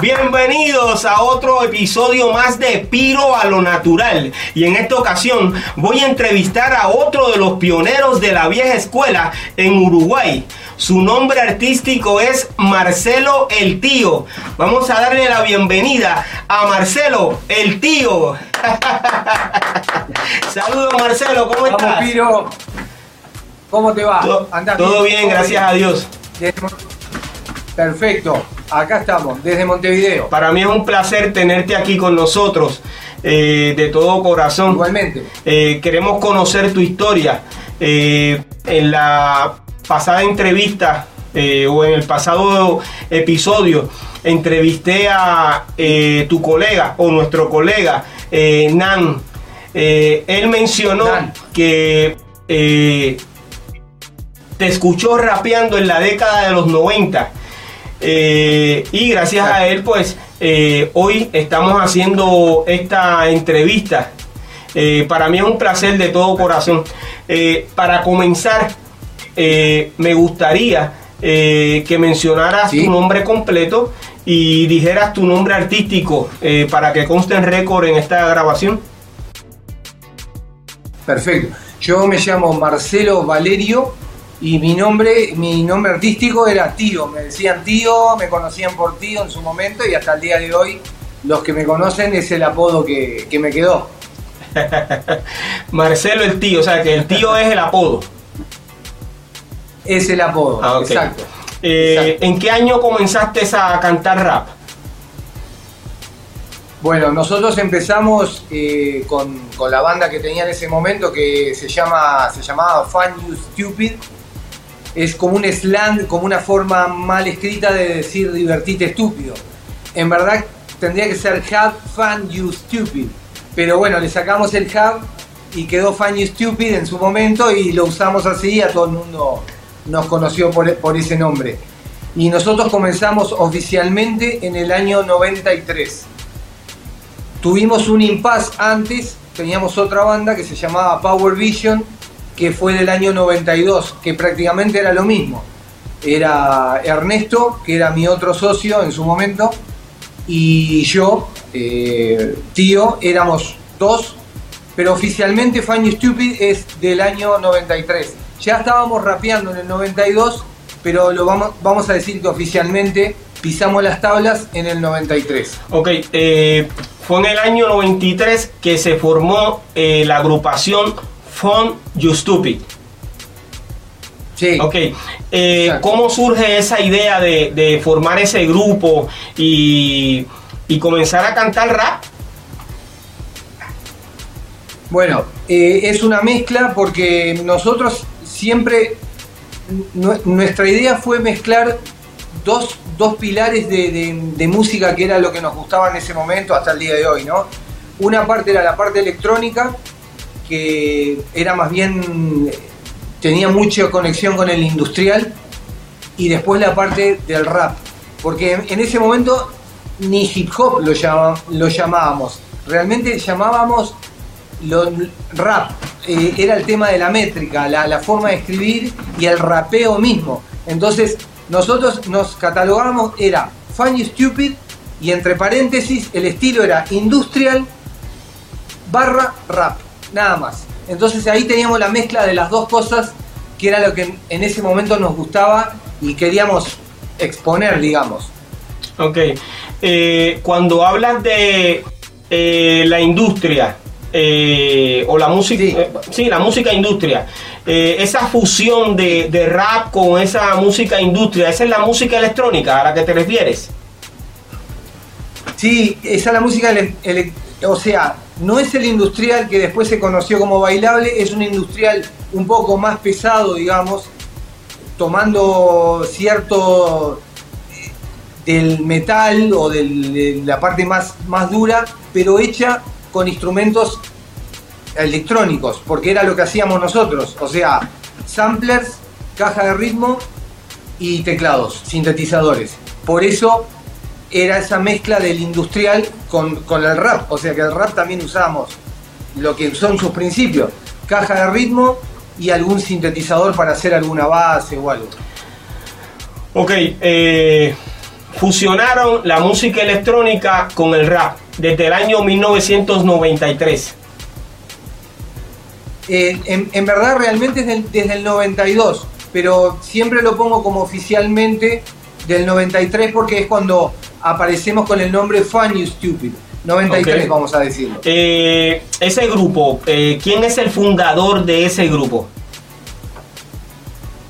Bienvenidos a otro episodio más de Piro a lo Natural. Y en esta ocasión voy a entrevistar a otro de los pioneros de la vieja escuela en Uruguay. Su nombre artístico es Marcelo el Tío. Vamos a darle la bienvenida a Marcelo el Tío. Saludos Marcelo, ¿cómo Vamos, estás? Piro. ¿Cómo te va? Todo, todo bien, ¿Todo gracias a Dios. Mon- Perfecto. Acá estamos, desde Montevideo. Para mí es un placer tenerte aquí con nosotros, eh, de todo corazón. Igualmente. Eh, queremos conocer tu historia. Eh, en la pasada entrevista o en el pasado episodio entrevisté a tu colega o nuestro colega Nan. Él mencionó Nan. que te escuchó rapeando en la década de los 90. Eh, y gracias a él, pues eh, hoy estamos haciendo esta entrevista. Eh, para mí es un placer de todo corazón. Para comenzar, me gustaría que mencionaras Sí. tu nombre completo y dijeras tu nombre artístico para que conste en récord en esta grabación. Perfecto. Yo me llamo Marcelo Valerio y mi nombre, mi nombre artístico era Tío. Me decían Tío, me conocían por Tío en su momento y hasta el día de hoy los que me conocen es el apodo que, que me quedó. Marcelo el tío, o sea que el tío es el apodo. Es el apodo, Ah, exacto. Eh, Exacto. ¿En qué año comenzaste a cantar rap? Bueno, nosotros empezamos eh, con, con la banda que tenía en ese momento que se, llama, se llamaba Fun You Stupid. Es como un slang, como una forma mal escrita de decir divertite estúpido. En verdad tendría que ser Have Fun You Stupid. Pero bueno, le sacamos el have y quedó Fun You Stupid en su momento y lo usamos así y a todo el mundo nos conoció por, por ese nombre. Y nosotros comenzamos oficialmente en el año 93. Tuvimos un impasse antes, teníamos otra banda que se llamaba Power Vision, que fue del año 92, que prácticamente era lo mismo. Era Ernesto, que era mi otro socio en su momento, y yo, eh, tío, éramos dos, pero oficialmente Funny Stupid es del año 93. Ya estábamos rapeando en el 92, pero lo vamos, vamos a decir que oficialmente pisamos las tablas en el 93. Ok, eh, fue en el año 93 que se formó eh, la agrupación Fun You Stupid. Sí. Ok, eh. ¿cómo surge esa idea de, de formar ese grupo y, y comenzar a cantar rap? Bueno, eh, es una mezcla porque nosotros siempre, nu- nuestra idea fue mezclar dos, dos pilares de, de- de música que era lo que nos gustaba en ese momento hasta el día de hoy, ¿no? Una parte era la parte electrónica, que era más bien, tenía mucha conexión con el industrial, y después la parte del rap, porque en, ese momento ni hip hop lo, lo llamábamos, realmente llamábamos lo, rap, eh, era el tema de la métrica, la, la forma de escribir y el rapeo mismo. Entonces, nosotros nos catalogábamos, era funny stupid y entre paréntesis el estilo era industrial barra rap, nada más. Entonces ahí teníamos la mezcla de las dos cosas que era lo que en- ese momento nos gustaba y queríamos exponer, digamos. Ok, eh, cuando hablas de eh, la industria eh, o la música, Sí. eh, sí, la música industria, eh, esa fusión de, de rap con esa música industria, esa es la música electrónica a la que te refieres. Sí, esa es la música, ele- ele- o sea, no es el industrial que después se conoció como bailable, es un industrial un poco más pesado, digamos, tomando cierto eh, del metal o de la parte más, más dura, pero hecha con instrumentos electrónicos, porque era lo que hacíamos nosotros, o sea, samplers, caja de ritmo y teclados, sintetizadores. Por eso era esa mezcla del industrial con, con el rap, o sea que el rap también usamos lo que son sus principios, caja de ritmo y algún sintetizador para hacer alguna base o algo. Ok, eh, fusionaron la música electrónica con el rap desde el año 1993. Eh, en, en verdad realmente es del- desde el 92, pero siempre lo pongo como oficialmente del 93 porque es cuando aparecemos con el nombre Fun You Stupid. 93 Ok. vamos a decirlo. Eh, ese grupo, eh, ¿quién es el fundador de ese grupo?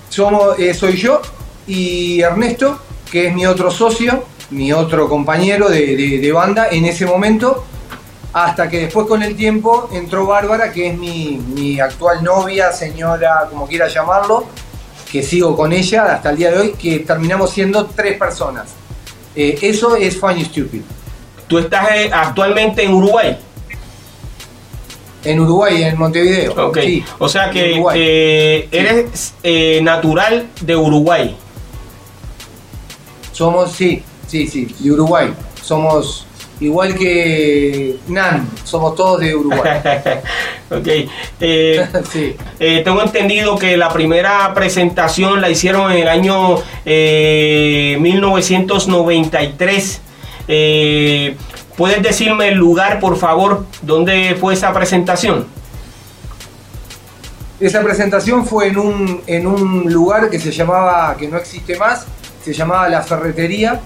Somos, eh, soy yo y Ernesto, que es mi otro socio, mi otro compañero de, de- de banda en ese momento, hasta que después con el tiempo entró Bárbara, que es mi, mi actual novia, señora, como quiera llamarlo, que sigo con ella hasta el día de hoy, que terminamos siendo tres personas. Eh, eso es Funny Stupid. Tú estás eh, actualmente en Uruguay. En Uruguay, en Montevideo. Ok, Sí, o sea que eh, eres natural de Uruguay. Somos, sí, sí, sí, de Uruguay. Somos igual que Nan, somos todos de Uruguay. ok. eh, sí. eh, tengo entendido que la primera presentación la hicieron en el año eh, 1993. Eh, ¿Puedes decirme el lugar, por favor, dónde fue esa presentación? Esa presentación fue en un, en un lugar que se llamaba, que no existe más, se llamaba La Ferretería,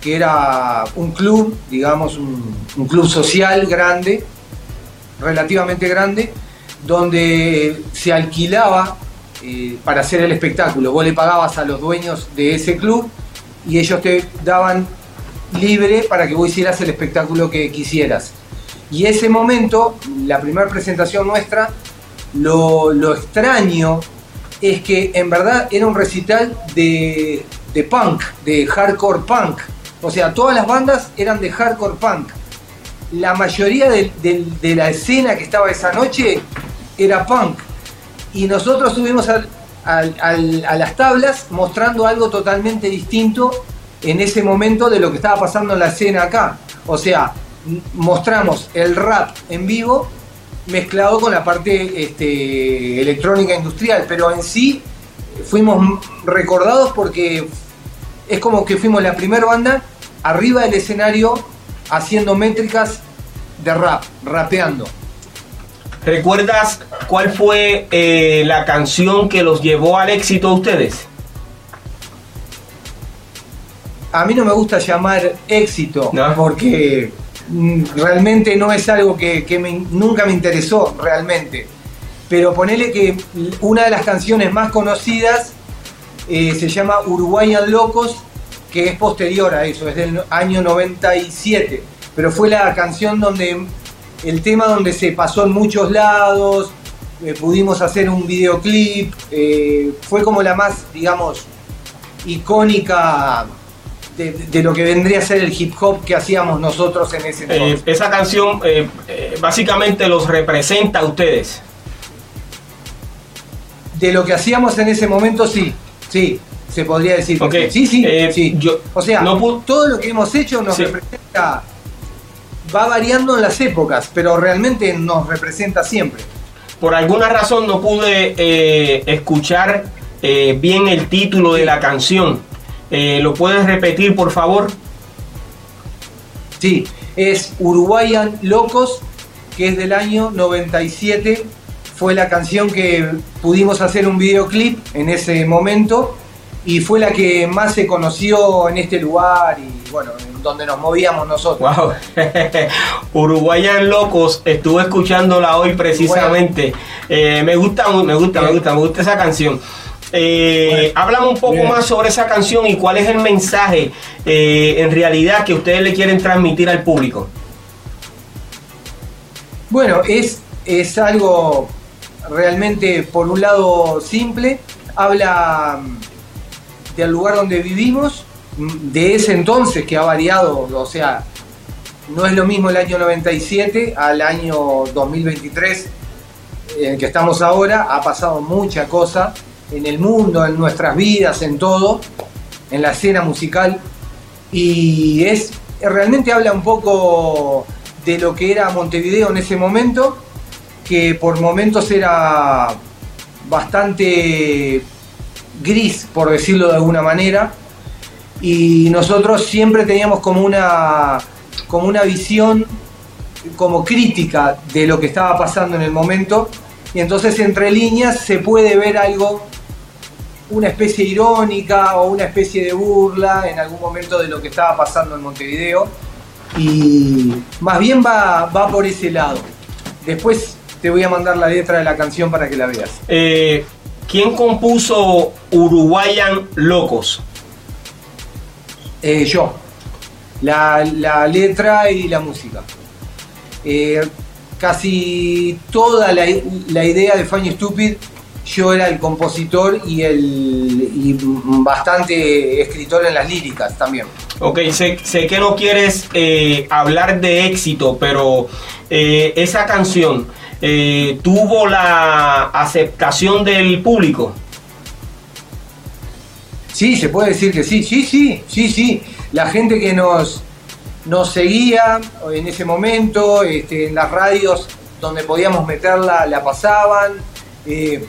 que era un club, digamos, un, club social grande, relativamente grande, donde se alquilaba eh, para hacer el espectáculo. Vos le pagabas a los dueños de ese club y ellos te daban libre para que vos hicieras el espectáculo que quisieras. Y ese momento, la primera presentación nuestra, lo, extraño es que en verdad era un recital de punk, de hardcore punk. O sea, todas las bandas eran de hardcore punk. La mayoría de la escena que estaba esa noche era punk. Y nosotros subimos a las tablas mostrando algo totalmente distinto en ese momento de lo que estaba pasando en la escena acá. O sea, mostramos el rap en vivo mezclado con la parte este, electrónica industrial, pero en sí fuimos recordados porque es como que fuimos la primera banda arriba del escenario haciendo métricas de rap, rapeando. ¿Recuerdas cuál fue eh, la canción que los llevó al éxito a ustedes? A mí no me gusta llamar éxito No. porque mm, realmente no es algo que, que me- nunca me interesó realmente. Pero ponele que una de las canciones más conocidas eh, se llama Uruguayan Locos, que es posterior a eso, es del año 97. Pero fue la canción donde, el tema donde se pasó en muchos lados, eh, pudimos hacer un videoclip, eh, fue como la más, digamos, icónica de, de lo que vendría a ser el hip hop que hacíamos nosotros en ese Eh, entonces. esa canción eh, eh, básicamente los representa a ustedes. De lo que hacíamos en ese momento, sí, sí, se podría decir. que Ok, Sí, sí, sí, eh, sí. yo o sea, no todo lo que hemos hecho nos Sí. representa, va variando en las épocas, pero realmente nos representa siempre. Por alguna razón no pude eh, escuchar eh, bien el título de la canción. ¿Lo puedes repetir, por favor? Sí, es Uruguayan Locos, que es del año 97. Fue la canción que pudimos hacer un videoclip en ese momento y fue la que más se conoció en este lugar y bueno, en donde nos movíamos nosotros. Wow. Uruguayan Locos, estuve escuchándola hoy precisamente. Eh, me gusta, me gusta, me gusta, me gusta esa canción. Eh, Bueno. háblame un poco Bien. más sobre esa canción y cuál es el mensaje eh, en realidad que ustedes le quieren transmitir al público. Bueno, es, es algo realmente, por un lado, simple. Habla mm, del lugar donde vivimos, mm, de ese entonces que ha variado, o sea, no es lo mismo el año 97 al año 2023 en el que estamos ahora, ha pasado mucha cosa en el mundo, en nuestras vidas, en todo, en la escena musical, y es realmente habla un poco de lo que era Montevideo en ese momento, que por momentos era bastante gris, por decirlo de alguna manera, y nosotros siempre teníamos como una, como una visión como crítica de lo que estaba pasando en el momento, y entonces entre líneas se puede ver algo, una especie irónica o una especie de burla en algún momento de lo que estaba pasando en Montevideo, y más bien va, va por ese lado. Después te voy a mandar la letra de la canción para que la veas. Eh, ¿Quién compuso Uruguayan Locos? Eh, yo. La, la letra y la música. Eh, casi toda la, la idea de Funny Stupid, yo era el compositor y, el, y bastante escritor en las líricas también. Ok, sé, sé que no quieres eh, hablar de éxito, pero eh, esa canción eh, tuvo la aceptación del público. Sí, se puede decir que sí, sí, sí, sí, sí. La gente que nos, nos seguía en ese momento, este, en las radios donde podíamos meterla, la pasaban. Eh,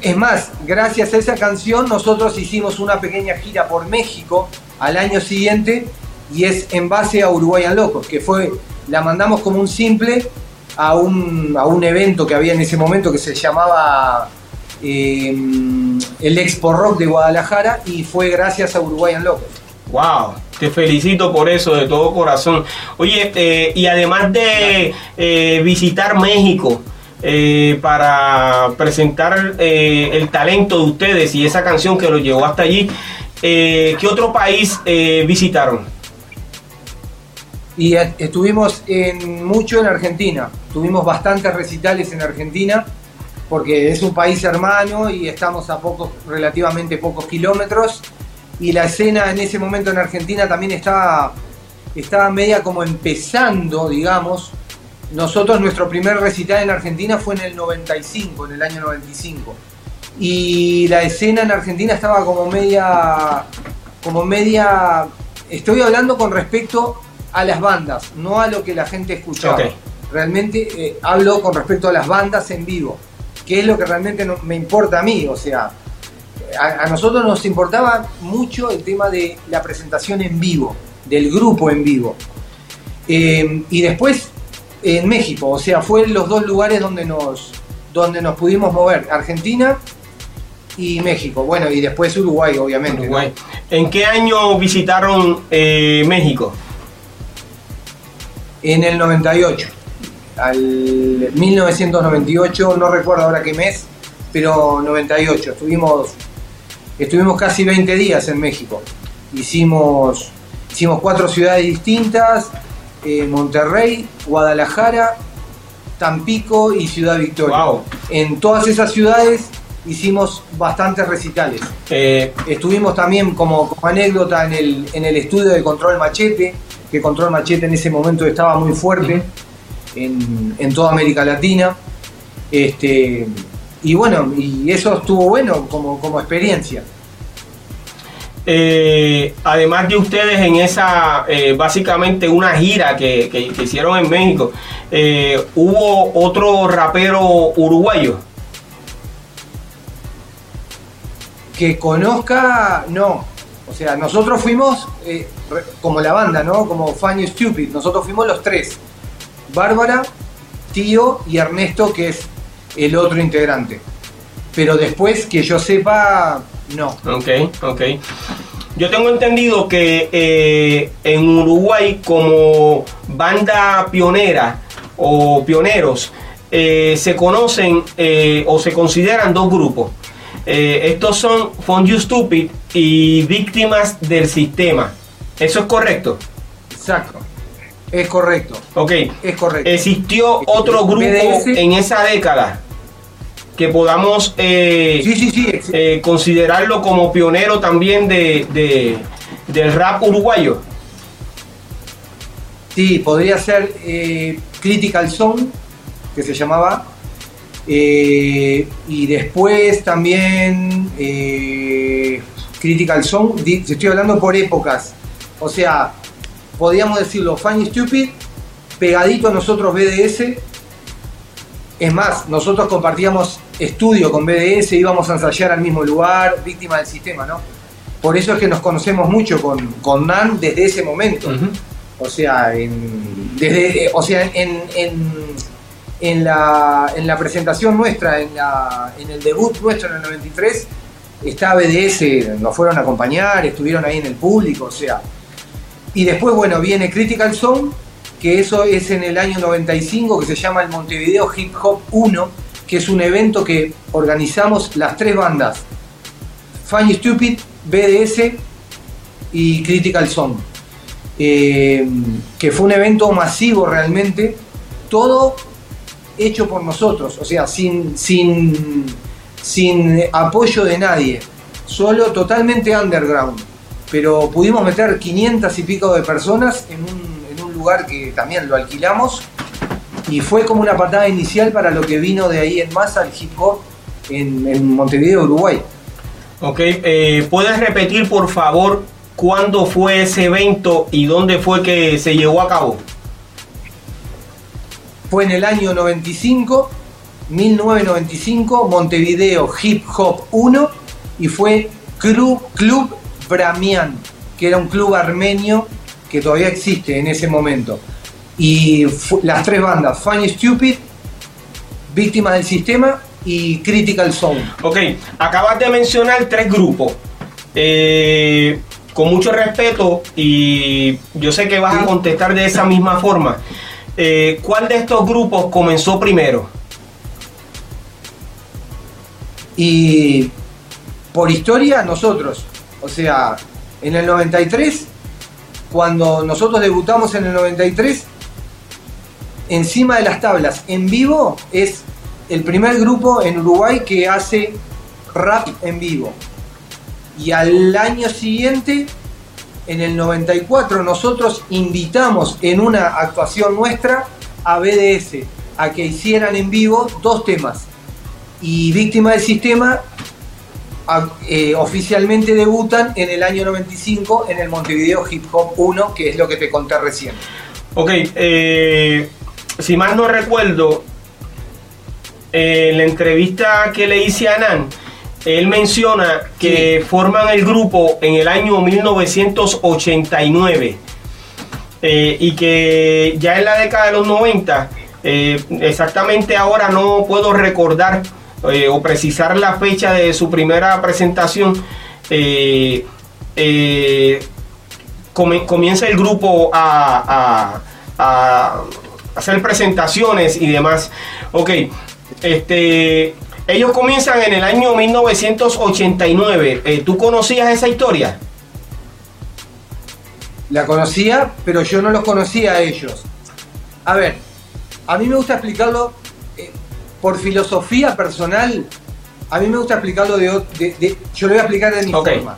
es más, gracias a esa canción nosotros hicimos una pequeña gira por México al año siguiente y es en base a Uruguayan Locos, que fue, la mandamos como un simple a un, a un evento que había en ese momento que se llamaba eh, el Expo Rock de Guadalajara y fue gracias a Uruguayan Locos. Wow, te felicito por eso de todo corazón. Oye, eh, y además de eh, visitar México eh, para presentar eh, el talento de ustedes y esa canción que los llevó hasta allí, ¿qué otro país visitaron? Y eh, estuvimos mucho en Argentina, tuvimos bastantes recitales en Argentina, porque es un país hermano y estamos a pocos, relativamente pocos kilómetros, y la escena en ese momento en Argentina también estaba, estaba media como empezando, digamos. Nosotros, nuestro primer recital en Argentina fue en el 95, en el año 95. Y la escena en Argentina estaba como media, como media, estoy hablando con respecto a las bandas, no a lo que la gente escuchaba. Realmente eh, hablo con respecto a las bandas en vivo, que es lo que realmente no- me importa a mí. O sea, a, a nosotros nos importaba mucho el tema de la presentación en vivo, del grupo en vivo. Eh, y después en México, o sea, fue los dos lugares donde nos, donde nos pudimos mover, Argentina y México. Bueno, y después Uruguay, obviamente. ¿no? Uruguay. ¿En qué año visitaron eh, México? En el 98, al 1998, no recuerdo ahora qué mes, pero 98. Estuvimos, estuvimos casi 20 días en México. Hicimos, hicimos cuatro ciudades distintas, eh, Monterrey, Guadalajara, Tampico y Ciudad Victoria. Wow. En todas esas ciudades hicimos bastantes recitales. Eh, Estuvimos también como, como anécdota en el, en el estudio de Control Machete, que Control Machete en ese momento estaba muy fuerte en, en toda América Latina. Este, y bueno, y eso estuvo bueno como, como experiencia. eh, además de ustedes en esa, eh, básicamente una gira que, que- que hicieron en México, eh, ¿hubo otro rapero uruguayo? Que conozca, no. O sea, nosotros fuimos eh, como la banda, ¿no? Como Funny Stupid. Nosotros fuimos los tres. Bárbara, Tío y Ernesto, que es el otro integrante. Pero después, que yo sepa, no. Ok, ok. Yo tengo entendido que eh, en Uruguay como banda pionera o pioneros eh, se conocen eh, o se consideran dos grupos. Eh, estos son You Stupid y Víctimas del Sistema. ¿Eso es correcto? Exacto. Es correcto. Ok. Es correcto. ¿Existió otro grupo BDS? en esa década que podamos eh, Sí, sí, sí. ex- eh, considerarlo como pionero también de, de- del rap uruguayo? Sí, podría ser eh, Critical Zone, que se llamaba. Eh, y después también eh, Critical di- estoy hablando por épocas. O sea, podríamos decirlo, Funny Stupid, pegadito a nosotros BDS. Es más, nosotros compartíamos estudio con BDS, íbamos a ensayar al mismo lugar, víctima del sistema, ¿no? Por eso es que nos conocemos mucho con, con Nan desde ese momento. O sea, en, desde, eh, o sea, en, en, en la, en la presentación nuestra, en, la, en el debut nuestro en el 93, está BDS, nos fueron a acompañar, estuvieron ahí en el público, o sea. Y después, bueno, viene Critical Zone, que eso es en el año 95, que se llama el Montevideo Hip Hop 1, que es un evento que organizamos las tres bandas, Funny Stupid, BDS y Critical Zone eh, que fue un evento masivo realmente, todo hecho por nosotros, o sea, sin, sin, sin apoyo de nadie, solo totalmente underground. Pero pudimos meter 500 y pico de personas en un, en un lugar que también lo alquilamos y fue como una patada inicial para lo que vino de ahí en masa el hip hop en, en Montevideo, Uruguay. Ok, eh, ¿puedes repetir por favor cuándo fue ese evento y dónde fue que se llevó a cabo? Fue en el año 95, 1995, Montevideo Hip Hop 1 y fue Club, Club Bramian, que era un club armenio que todavía existe en ese momento. Y las tres bandas, Funny Stupid, Víctima del Sistema y Critical Zone. Ok, acabas de mencionar tres grupos. Eh, con mucho respeto y yo sé que vas a contestar de esa misma forma. Eh, ¿Cuál de estos grupos comenzó primero? Y por historia, nosotros, o sea, en el 93, cuando nosotros debutamos en el 93, encima de las tablas, en vivo, es el primer grupo en Uruguay que hace rap en vivo. Y al año siguiente, en el 94, nosotros invitamos en una actuación nuestra a BDS a que hicieran en vivo dos temas y Víctima del Sistema eh, oficialmente debutan en el año 95 en el Montevideo Hip Hop 1, que es lo que te conté recién. Ok, eh, si mal no recuerdo, eh, en la entrevista que le hice a Nan, él menciona que forman el grupo en el año 1989 eh, y que ya en la década de los 90, eh, exactamente ahora no puedo recordar eh, o precisar la fecha de su primera presentación, comienza el grupo a, a- a hacer presentaciones y demás. Ok, este, ellos comienzan en el año 1989. Eh, ¿Tú conocías esa historia? La conocía, pero yo no los conocía a ellos. A ver, a mí me gusta explicarlo eh, por filosofía personal. A mí me gusta explicarlo de, de- de- yo lo voy a explicar de mi forma.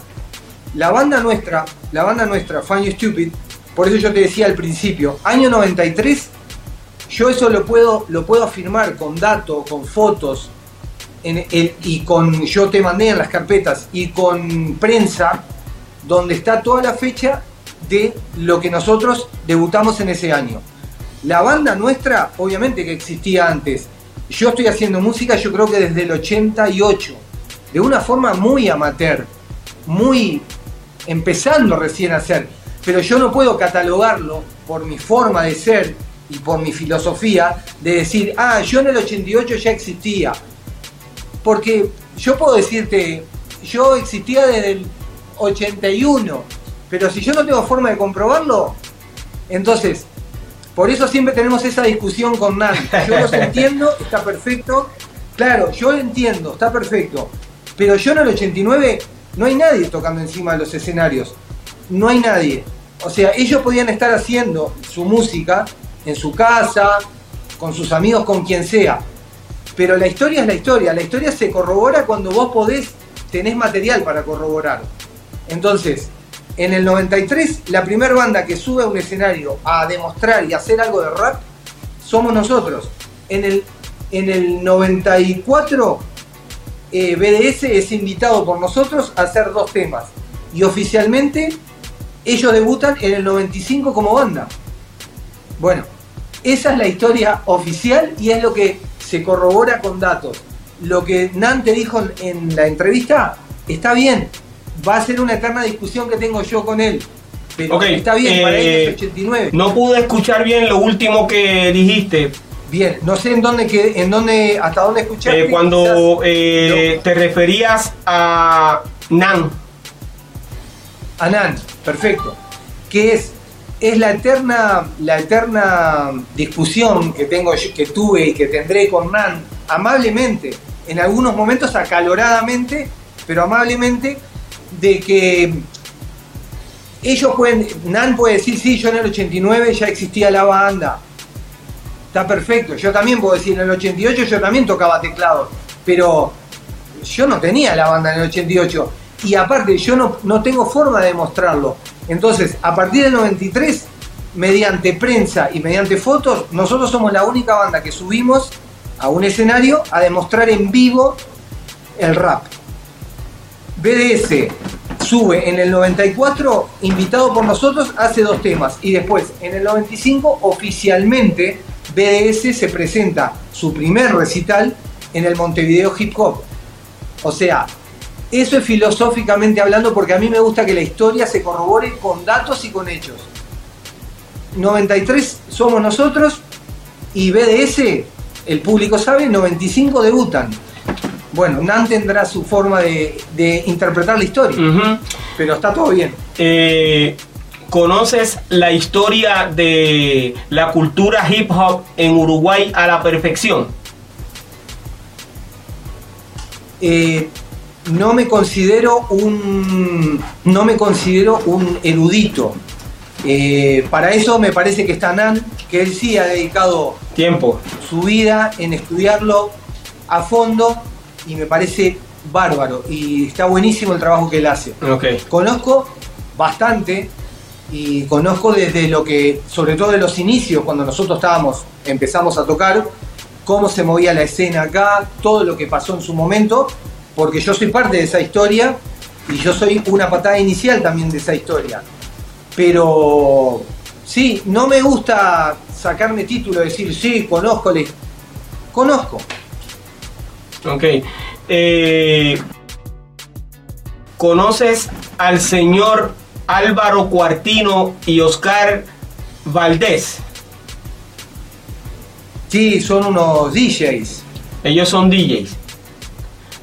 La banda nuestra, la banda nuestra, Funny Stupid, por eso yo te decía al principio, año 93, yo eso lo puedo, lo puedo afirmar con datos, con fotos, y con, yo te mandé en las carpetas, y con prensa, donde está toda la fecha de lo que nosotros debutamos en ese año. La banda nuestra, obviamente que existía antes. Yo estoy haciendo música, yo creo que desde el 88, de una forma muy amateur, muy empezando recién a hacer. Pero yo no puedo catalogarlo por mi forma de ser y por mi filosofía de decir, ah, yo en el 88 ya existía. Porque yo puedo decirte, yo existía desde el 81, pero si yo no tengo forma de comprobarlo, entonces, por eso siempre tenemos esa discusión con Nan. Yo los entiendo, está perfecto. Claro, yo entiendo, está perfecto. Pero yo en el 89 no hay nadie tocando encima de los escenarios. No hay nadie. o sea, ellos podían estar haciendo su música en su casa, con sus amigos, con quien sea. Pero la historia es la historia. La historia se corrobora cuando vos podés, tenés material para corroborar. Entonces, en el 93, la primera banda que sube a un escenario a demostrar y hacer algo de rap somos nosotros. En el, en el 94, eh, BDS es invitado por nosotros a hacer dos temas. Y oficialmente, ellos debutan en el 95 como banda. Bueno, esa es la historia oficial y es lo que se corrobora con datos. Lo que Nan te dijo en la entrevista está bien, va a ser una eterna discusión que tengo yo con él. Pero está bien, para él eh, es 89. No pude escuchar bien lo último que dijiste. Bien, no sé en dónde, que, en dónde hasta dónde escuchaste. eh, cuando eh, No. te referías a Nan. quizás- Anán, perfecto. Que es, es la eterna, la discusión que tengo que tuve y que tendré con Nan, amablemente, en algunos momentos acaloradamente, pero amablemente, de que ellos pueden, Nan puede decir, sí, yo en el 89 ya existía la banda. Está perfecto, yo también puedo decir, en el 88 yo también tocaba teclado, pero yo no tenía la banda en el 88. Y aparte, yo no, no tengo forma de demostrarlo. Entonces, a partir del 93, mediante prensa y mediante fotos, nosotros somos la única banda que subimos a un escenario a demostrar en vivo el rap. BDS sube en el 94, invitado por nosotros, hace dos temas. Y después, en el 95, oficialmente, BDS se presenta su primer recital en el Montevideo Hip Hop. O sea, eso es filosóficamente hablando porque a mí me gusta que la historia se corrobore con datos y con hechos. 93 somos nosotros y BDS, el público sabe, 95 debutan. Bueno, Nan tendrá su forma de, de interpretar la historia, pero está todo bien. Eh, ¿Conoces la historia de la cultura hip hop en Uruguay a la perfección? Eh, no me considero un no me considero un erudito. Eh, para eso me parece que está Nan, que él sí ha dedicado Tiempo. su vida en estudiarlo a fondo y me parece bárbaro y está buenísimo el trabajo que él hace. Conozco bastante y conozco desde lo que, sobre todo de los inicios, cuando nosotros estábamos, empezamos a tocar, cómo se movía la escena acá, todo lo que pasó en su momento, porque yo soy parte de esa historia y yo soy una patada inicial también de esa historia. Pero sí, no me gusta sacarme título, decir, sí, conozco, le... conozco. Ok. Eh, ¿Conoces al señor Álvaro Cuartino y Oscar Valdés? Sí, son unos DJs. Ellos son DJs.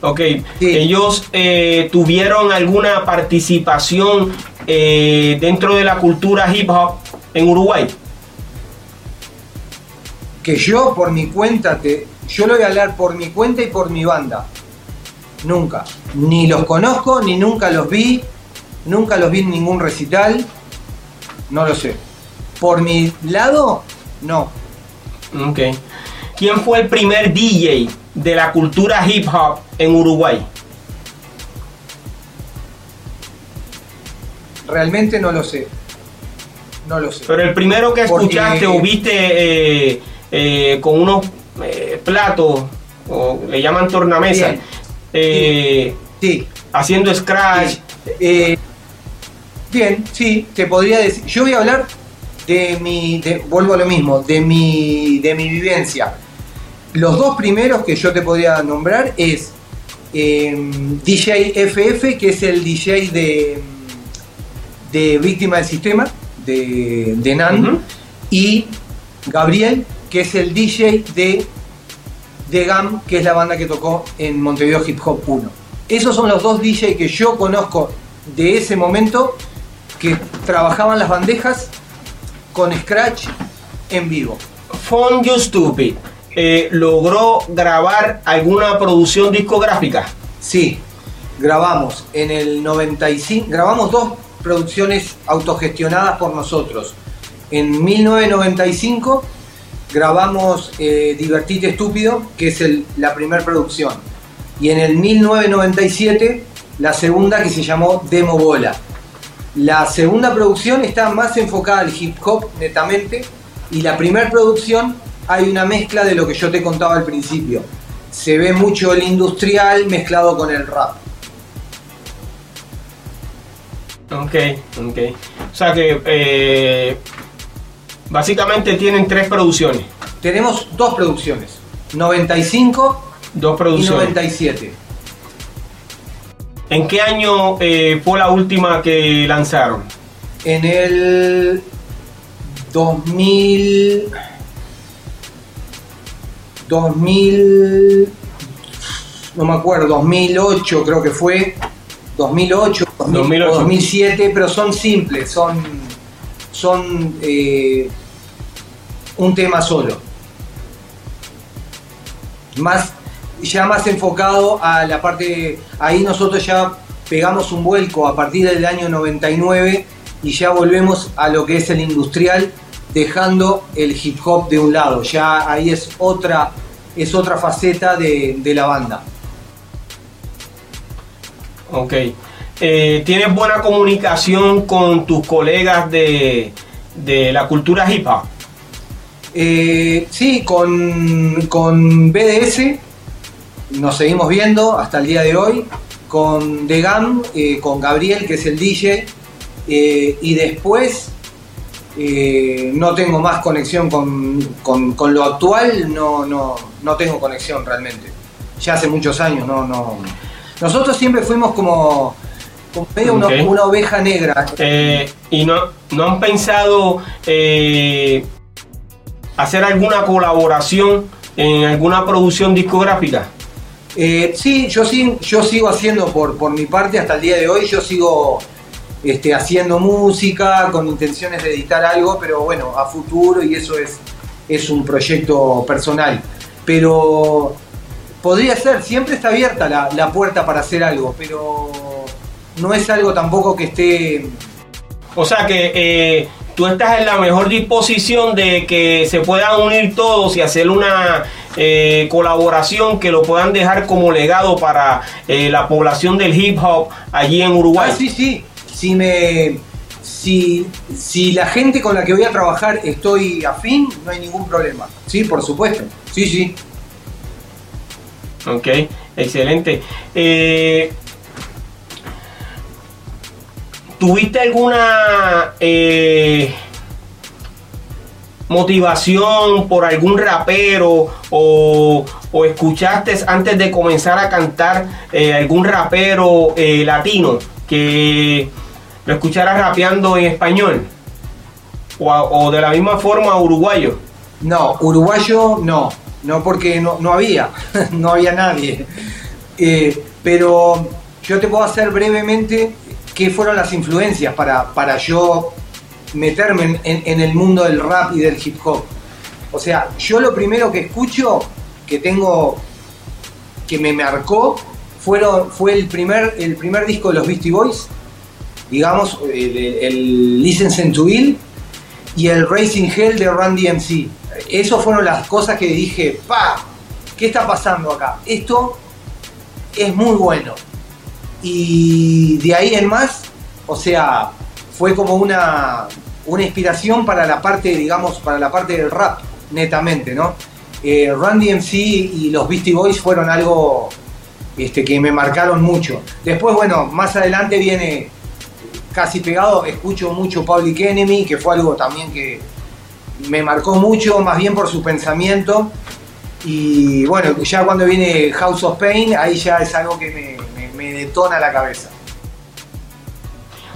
Ok. Sí. Ellos eh, tuvieron alguna participación eh, dentro de la cultura hip hop en Uruguay. que yo por mi cuenta te, yo lo voy a hablar por mi cuenta y por mi banda. Nunca. Ni los conozco, ni nunca los vi, nunca los vi en ningún recital. No lo sé. Por mi lado, no. Ok. ¿Quién fue el primer DJ de la cultura hip hop en Uruguay? Realmente no lo sé. No lo sé. Pero el primero que Porque- escuchaste o viste eh, eh, con unos eh, platos, o le llaman tornamesa, eh, Sí. haciendo scratch. Eh, bien, sí, te podría decir. Yo voy a hablar de mi. de- vuelvo a lo mismo, de mi, de mi vivencia. Los dos primeros que yo te podría nombrar es eh, DJ FF, que es el DJ de, de Víctima del Sistema, de, de Nan, y Gabriel, que es el DJ de, de GAM, que es la banda que tocó en Montevideo Hip Hop 1. Esos son los dos DJ que yo conozco de ese momento que trabajaban las bandejas con Scratch en vivo. Phone You Stupid eh, logró grabar alguna producción discográfica. Sí, grabamos en el 95, grabamos dos, producciones autogestionadas por nosotros. En 1995 grabamos eh, Divertite Estúpido, que es la primera producción. Y en el 1997 la segunda que se llamó Demo Bola. La segunda producción está más enfocada al hip hop netamente y la primera producción hay una mezcla de lo que yo te contaba al principio. Se ve mucho el industrial mezclado con el rap. Ok, ok. O sea que eh, básicamente tienen tres producciones. Tenemos dos producciones, 95 Dos y producciones. 97. ¿En qué año eh, fue la última que lanzaron? En el 2000 2000 no me acuerdo, 2008 creo que fue 2008, 2000, 2008. o 2007, pero son simples, son son eh, un tema solo. Más ya más enfocado a la parte ahí nosotros ya pegamos un vuelco a partir del año 99 y ya volvemos a lo que es el industrial dejando el hip hop de un lado ya ahí es otra es otra faceta de, de la banda Ok. Eh, ¿Tienes buena comunicación con tus colegas de, de la cultura hip hop? Eh, sí, con, con BDS nos seguimos viendo hasta el día de hoy. Con The Gam, eh, con Gabriel, que es el DJ. eh, y después eh, no tengo más conexión con, con- con lo actual, no, no, no tengo conexión realmente. Ya hace muchos años, no, no. Nosotros siempre fuimos como, como medio una- una, oveja negra. Eh, ¿Y no, no han pensado hacer alguna colaboración en alguna producción discográfica? Eh, sí, yo, yo sigo haciendo por, por mi parte hasta el día de hoy, yo sigo este, haciendo música con intenciones de editar algo, pero bueno, a futuro y eso es, es un proyecto personal. Pero podría ser, siempre está abierta la, la puerta para hacer algo, pero no es algo tampoco que esté... O sea que eh, tú estás en la mejor disposición de que se puedan unir todos y hacer una eh, colaboración que lo puedan dejar como legado para eh, la población del hip hop allí en Uruguay. Ah, sí, sí, si me... Si, si la gente con la que voy a trabajar estoy afín, no hay ningún problema. Sí, por supuesto. Sí, sí. Ok, excelente. Eh, ¿Tuviste alguna eh, motivación por algún rapero o, o escuchaste antes de comenzar a cantar eh, algún rapero eh, latino que lo escuchara rapeando en español? O, de la misma forma uruguayo. No, uruguayo no, no porque no, no había, no había nadie. Eh, pero yo te puedo hacer brevemente qué fueron las influencias para, para yo meterme en, el mundo del rap y del hip hop. O sea, yo lo primero que escucho, que tengo, que me marcó, fueron, fue el primer, el primer disco de los Beastie Boys, digamos, el, el, to Ill y el Racing Hell de Randy MC. Esas fueron las cosas que dije, pa, ¿qué está pasando acá? Esto es muy bueno. Y de ahí en más, o sea, fue como una, una inspiración para la parte, digamos, para la parte del rap, netamente, ¿no? Eh, Randy MC y los Beastie Boys fueron algo este, que me marcaron mucho. Después, bueno, más adelante viene casi pegado, escucho mucho Public Enemy, que fue algo también que me marcó mucho, más bien por su pensamiento. Y bueno, ya cuando viene House of Pain, ahí ya es algo que me, me- me detona la cabeza.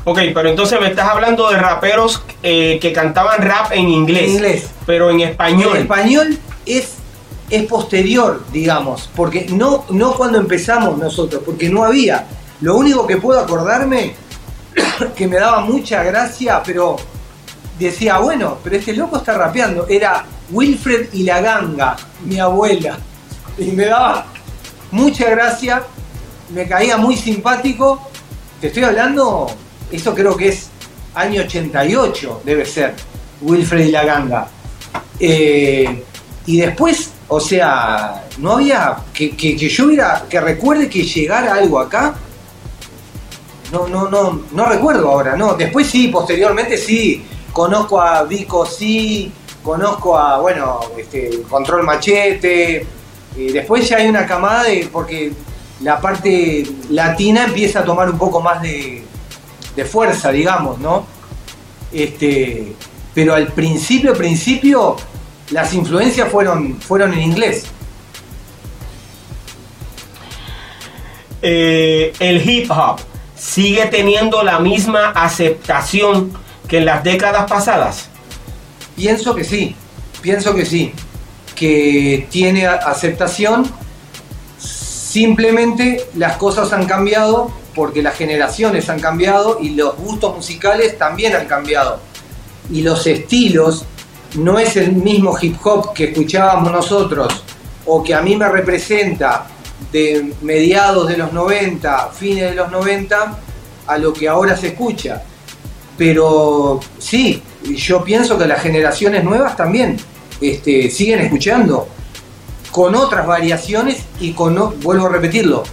Ok, pero entonces me estás hablando de raperos eh, que cantaban rap en inglés. En inglés. Pero en español. El español es, es posterior, digamos, porque no, no cuando empezamos nosotros, porque no había. Lo único que puedo acordarme, que me daba mucha gracia, pero decía, bueno, pero este loco está rapeando, era Wilfred y la ganga, mi abuela. Y me daba mucha gracia, me caía muy simpático. Te estoy hablando Eso creo que es año 88, debe ser, Wilfred y la ganga. Eh, y después, o sea, no había, que, que, yo hubiera, que recuerde que llegara algo acá, no, no, no, no recuerdo ahora, no. Después sí, posteriormente sí, conozco a Vico sí, conozco a, bueno, este, Control Machete. y después ya hay una camada de, porque la parte latina empieza a tomar un poco más de, de fuerza, digamos, ¿no? Este, pero al principio, principio, las influencias fueron, fueron en inglés. Eh, el hip hop sigue teniendo la misma aceptación que en las décadas pasadas. Pienso que sí, pienso que sí, que tiene aceptación. Simplemente las cosas han cambiado porque las generaciones han cambiado y los gustos musicales también han cambiado. Y los estilos no es el mismo hip hop que escuchábamos nosotros o que a mí me representa de mediados de los 90, fines de los 90, a lo que ahora se escucha. Pero sí, yo pienso que las generaciones nuevas también este, siguen escuchando con otras variaciones y con, vuelvo a repetirlo,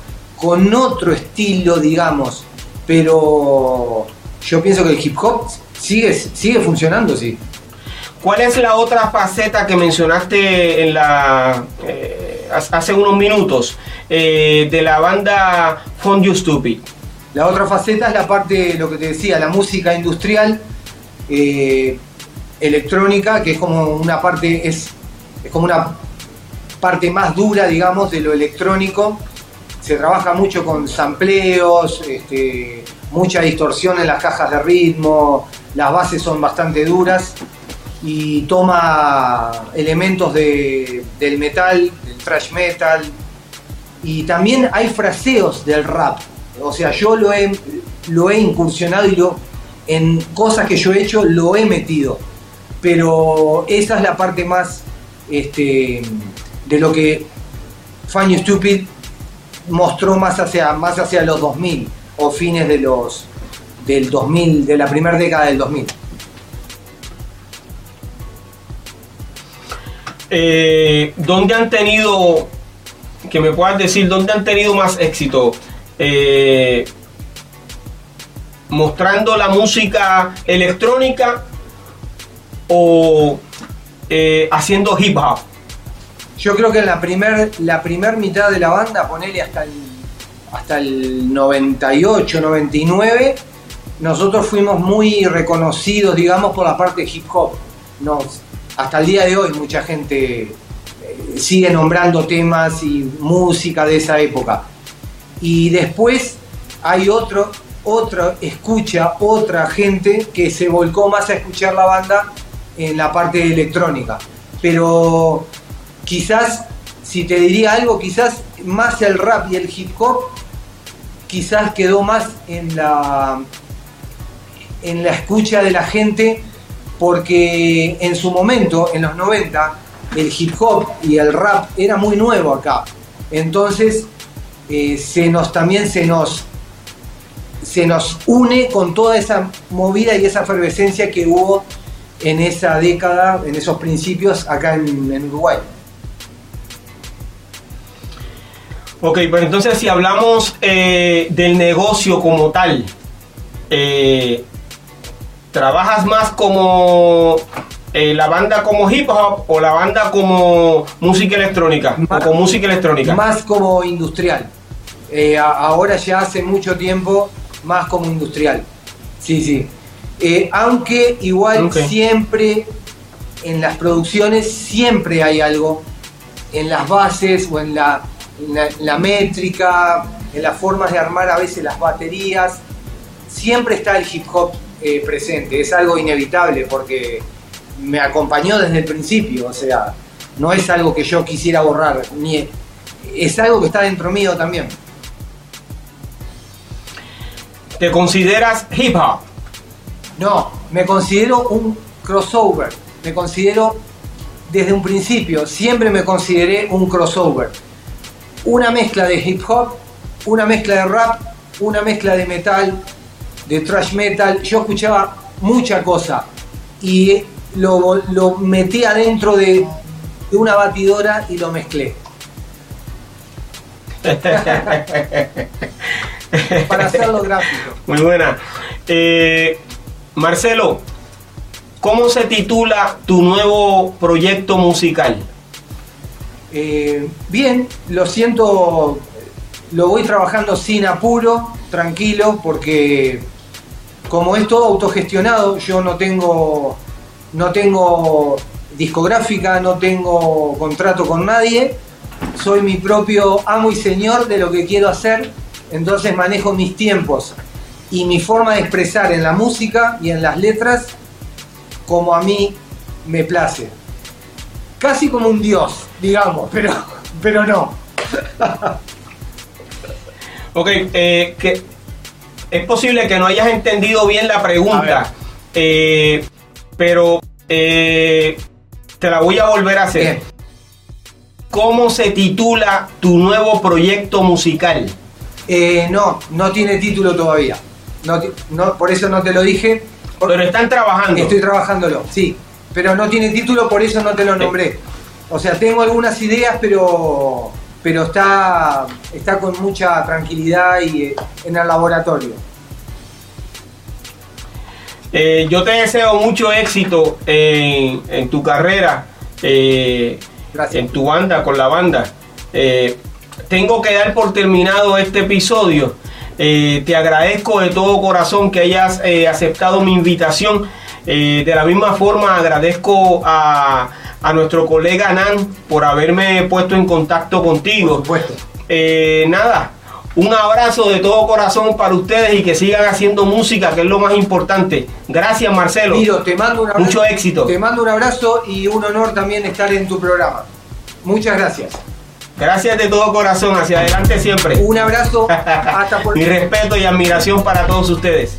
con otro estilo, digamos. Pero yo pienso que el hip hop sigue, sigue funcionando, sí. ¿Cuál es la otra faceta que mencionaste en la, eh, hace unos minutos eh, de la banda Fond You Stupid? La otra faceta es la parte, lo que te decía, la música industrial, eh, electrónica, que es como una parte, es, es como una parte más dura, digamos, de lo electrónico. Se trabaja mucho con sampleos, este, mucha distorsión en las cajas de ritmo, las bases son bastante duras y toma elementos de, del metal, del thrash metal, y también hay fraseos del rap. O sea, yo lo he, lo he incursionado y lo, en cosas que yo he hecho lo he metido. Pero esa es la parte más este, de lo que Funny Stupid mostró más hacia, más hacia los 2000 o fines de los del 2000, de la primera década del 2000. Eh, ¿Dónde han tenido, que me puedas decir, dónde han tenido más éxito? Eh, mostrando la música electrónica o eh, haciendo hip hop? Yo creo que en la primer, la primer mitad de la banda, ponele hasta el, hasta el 98, 99, nosotros fuimos muy reconocidos, digamos, por la parte hip hop. Nos, hasta el día de hoy mucha gente eh, sigue nombrando temas y música de esa época. Y después hay otro, otra escucha, otra gente que se volcó más a escuchar la banda en la parte electrónica. Pero quizás, si te diría algo, quizás más el rap y el hip hop, quizás quedó más en la, en la escucha de la gente, porque en su momento, en los 90, el hip hop y el rap era muy nuevo acá. Entonces, eh, se nos también se nos se nos une con toda esa movida y esa efervescencia que hubo en esa década, en esos principios acá en, Uruguay. Ok, pues entonces si hablamos eh, del negocio como tal, eh, ¿trabajas más como la banda como hip hop o la banda como música electrónica? o con música electrónica. Más como industrial. Eh, ahora ya hace mucho tiempo más como industrial. Sí, sí. Eh, aunque igual siempre en las producciones siempre hay algo en las bases o en la, la, métrica, en las formas de armar a veces las baterías. Siempre está el hip hop eh, presente, es algo inevitable porque me acompañó desde el principio, o sea, no es algo que yo quisiera borrar, ni es algo que está dentro mío también. ¿Te consideras hip hop? No, me considero un crossover. Me considero desde un principio, siempre me consideré un crossover. Una mezcla de hip hop, una mezcla de rap, una mezcla de metal, de thrash metal. Yo escuchaba mucha cosa y lo, lo metí adentro de, de una batidora y lo mezclé. Para hacerlo gráfico. Muy buena. Eh, Marcelo, ¿cómo se titula tu nuevo proyecto musical? Eh, bien, lo siento, lo voy trabajando sin apuro, tranquilo, porque como es todo autogestionado, yo no tengo, no tengo discográfica, no tengo contrato con nadie, soy mi propio amo y señor de lo que quiero hacer, entonces manejo mis tiempos y mi forma de expresar en la música y en las letras como a mí me place. Casi como un dios, digamos, pero, pero no. Ok, eh, que es posible que no hayas entendido bien la pregunta, eh, pero eh, te la voy a volver a hacer. Bien. ¿Cómo se titula tu nuevo proyecto musical? Eh, no, no tiene título todavía. No, no, por eso no te lo dije. Pero están trabajando. Estoy trabajándolo, sí. Pero no tiene título, por eso no te lo nombré. O sea, tengo algunas ideas, pero, pero está, está con mucha tranquilidad y eh, en el laboratorio. Eh, yo te deseo mucho éxito en, en tu carrera, eh, en tu banda, con la banda. Eh, tengo que dar por terminado este episodio. Te agradezco de todo corazón que hayas aceptado mi invitación. De la misma forma agradezco a, a nuestro colega Nan por haberme puesto en contacto contigo. Por supuesto. Eh, nada, un abrazo de todo corazón para ustedes y que sigan haciendo música, que es lo más importante. Gracias, Marcelo. Miro, te mando un abrazo. Mucho éxito. Te mando un abrazo y un honor también estar en tu programa. Muchas gracias. Gracias de todo corazón. Hacia adelante siempre. Un abrazo. Hasta por Mi respeto y admiración para todos ustedes.